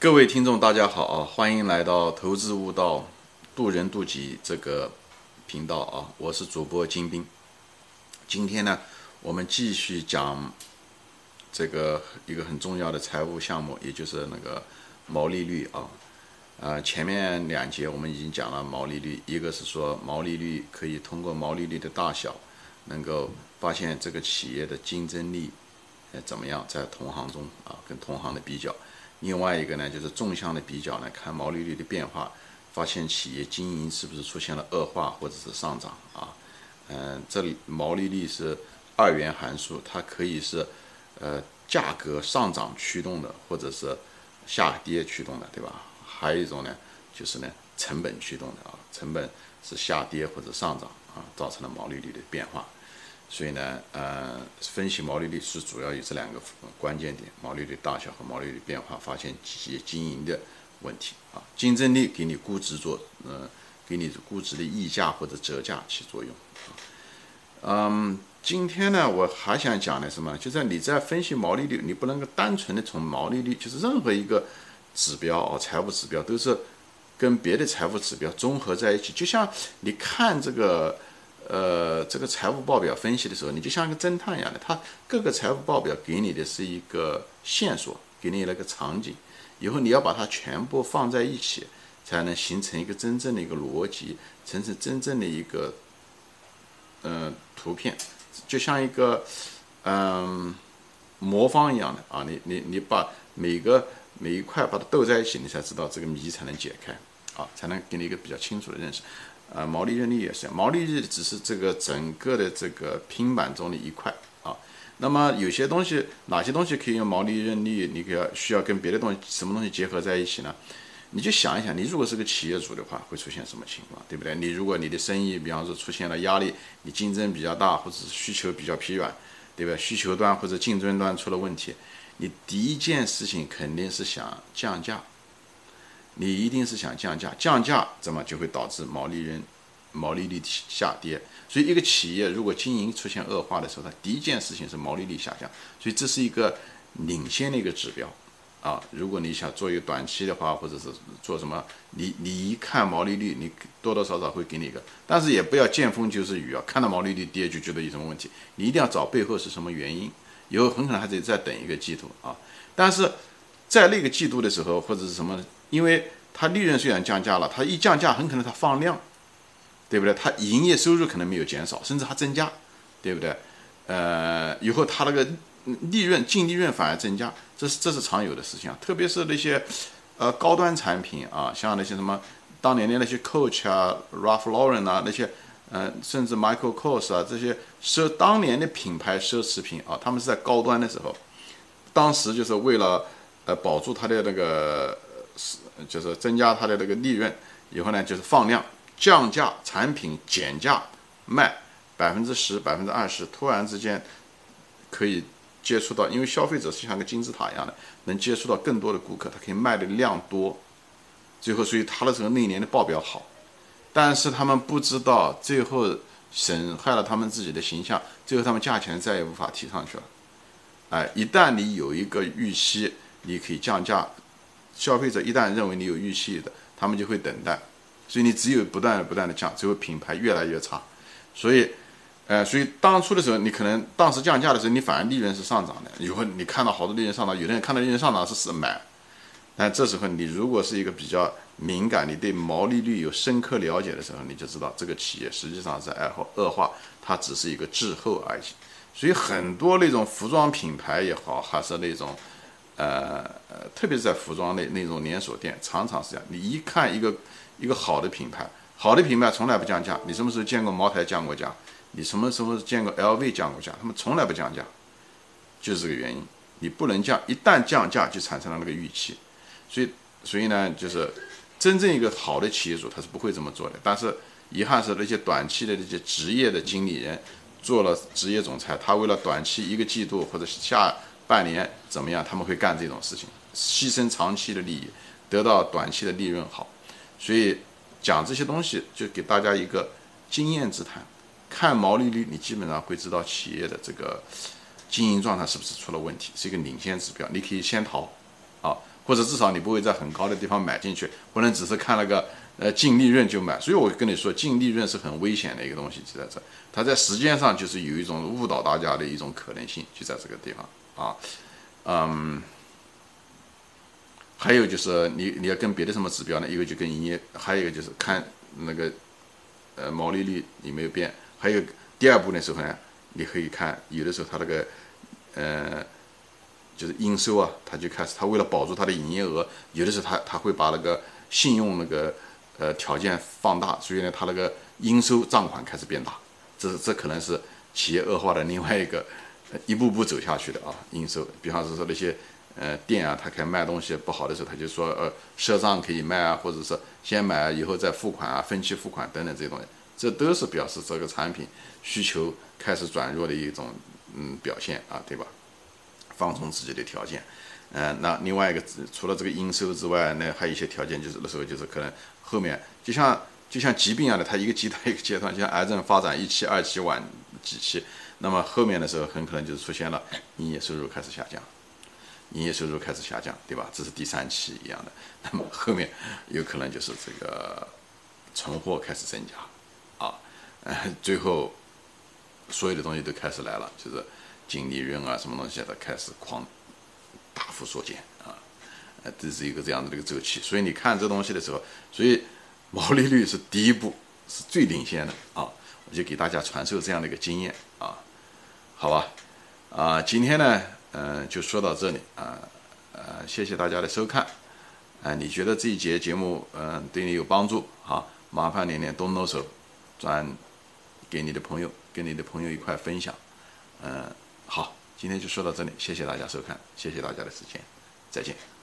各位听众，大家好啊！欢迎来到投资悟道、渡人渡己这个频道啊！我是主播金兵。今天呢，我们继续讲这个一个很重要的财务项目，也就是那个毛利率啊。呃，前面两节我们已经讲了毛利率，一个是说毛利率可以通过毛利率的大小，能够发现这个企业的竞争力怎么样，在同行中啊，跟同行的比较。另外一个呢，就是纵向的比较呢，看毛利率的变化，发现企业经营是不是出现了恶化或者是上涨啊？嗯，这里毛利率是二元函数，它可以是呃价格上涨驱动的，或者是下跌驱动的，对吧？还有一种呢，就是呢成本驱动的啊，成本是下跌或者上涨啊，造成了毛利率的变化。所以呢，呃，分析毛利率是主要有这两个关键点：毛利率大小和毛利率变化，发现企业经营的问题啊。竞争力给你估值做，呃，给你估值的溢价或者折价起作用。嗯，今天呢，我还想讲的什么？就是你在分析毛利率，你不能够单纯的从毛利率，就是任何一个指标哦，财务指标都是跟别的财务指标综合在一起，就像你看这个。呃，这个财务报表分析的时候，你就像一个侦探一样的，他各个财务报表给你的是一个线索，给你那个场景，以后你要把它全部放在一起，才能形成一个真正的一个逻辑，形成真正的一个嗯图片，就像一个嗯魔方一样的啊，你你你把每个每一块把它斗在一起，你才知道这个谜才能解开啊，才能给你一个比较清楚的认识。呃，毛利润率也是，毛利率只是这个整个的这个拼板中的一块啊。那么有些东西，哪些东西可以用毛利润率？你要需要跟别的东西什么东西结合在一起呢？你就想一想，你如果是个企业主的话，会出现什么情况，对不对？你如果你的生意，比方说出现了压力，你竞争比较大，或者是需求比较疲软，对不对？需求端或者竞争端出了问题，你第一件事情肯定是想降价。你一定是想降价，降价怎么就会导致毛利润、毛利率下跌？所以一个企业如果经营出现恶化的时候，它第一件事情是毛利率下降。所以这是一个领先的一个指标啊。如果你想做一个短期的话，或者是做什么，你你一看毛利率，你多多少少会给你一个，但是也不要见风就是雨啊。看到毛利率跌就觉得有什么问题，你一定要找背后是什么原因。以后很可能还得再等一个季度啊。但是在那个季度的时候，或者是什么？因为它利润虽然降价了，它一降价很可能它放量，对不对？它营业收入可能没有减少，甚至还增加，对不对？呃，以后它那个利润净利润反而增加，这是这是常有的事情啊。特别是那些呃高端产品啊，像那些什么当年的那些 Coach 啊、Ralph Lauren 啊那些，呃，甚至 Michael Kors 啊这些奢当年的品牌奢侈品啊，他们是在高端的时候，当时就是为了呃保住它的那个。就是增加它的这个利润，以后呢，就是放量降价，产品减价卖百分之十、百分之二十，突然之间可以接触到，因为消费者是像个金字塔一样的，能接触到更多的顾客，它可以卖的量多，最后所以它的这个那一年的报表好，但是他们不知道，最后损害了他们自己的形象，最后他们价钱再也无法提上去了。哎，一旦你有一个预期，你可以降价。消费者一旦认为你有预期的，他们就会等待，所以你只有不断、不断的降，最后品牌越来越差。所以，呃，所以当初的时候，你可能当时降价的时候，你反而利润是上涨的。以后你看到好多利润上涨，有的人看到利润上涨是是买，但这时候你如果是一个比较敏感，你对毛利率有深刻了解的时候，你就知道这个企业实际上是爱好恶化，它只是一个滞后而已。所以很多那种服装品牌也好，还是那种。呃呃，特别是在服装类那种连锁店，常常是这样。你一看一个一个好的品牌，好的品牌从来不降价。你什么时候见过茅台降过价？你什么时候见过 LV 降过价？他们从来不降价，就是这个原因。你不能降，一旦降价就产生了那个预期。所以，所以呢，就是真正一个好的企业主他是不会这么做的。但是遗憾是那些短期的那些职业的经理人做了职业总裁，他为了短期一个季度或者下。半年怎么样？他们会干这种事情，牺牲长期的利益，得到短期的利润好。所以讲这些东西，就给大家一个经验之谈。看毛利率，你基本上会知道企业的这个经营状态是不是出了问题，是一个领先指标。你可以先逃，啊，或者至少你不会在很高的地方买进去，不能只是看了个呃净利润就买。所以我跟你说，净利润是很危险的一个东西，就在这，它在时间上就是有一种误导大家的一种可能性，就在这个地方啊，嗯，还有就是你你要跟别的什么指标呢？一个就跟营业，还有一个就是看那个呃毛利率有没有变，还有第二步的时候呢，你可以看有的时候它那个呃。就是应收啊，他就开始，他为了保住他的营业额，有的时候他他会把那个信用那个呃条件放大，所以呢，他那个应收账款开始变大，这这可能是企业恶化的另外一个一步步走下去的啊。应收，比方说那些呃店啊，他开卖东西不好的时候，他就说呃赊账可以卖啊，或者是先买以后再付款啊，分期付款等等这些东西，这都是表示这个产品需求开始转弱的一种嗯表现啊，对吧？放松自己的条件，嗯，那另外一个除了这个应收之外，那还有一些条件，就是那时候就是可能后面就像就像疾病一样的，它一个阶段一个阶段，像癌症发展一期、二期、晚几期，那么后面的时候很可能就是出现了营业收入开始下降，营业收入开始下降，对吧？这是第三期一样的，那么后面有可能就是这个存货开始增加，啊，呃，最后所有的东西都开始来了，就是。净利润啊，什么东西都开始狂大幅缩减啊，呃，这是一个这样的一个周期。所以你看这东西的时候，所以毛利率是第一步，是最领先的啊。我就给大家传授这样的一个经验啊，好吧？啊，今天呢，嗯，就说到这里啊，呃，谢谢大家的收看。啊，你觉得这一节节目嗯对你有帮助啊？麻烦你呢动动手转给你的朋友，跟你的朋友一块分享，嗯。好，今天就说到这里，谢谢大家收看，谢谢大家的时间，再见。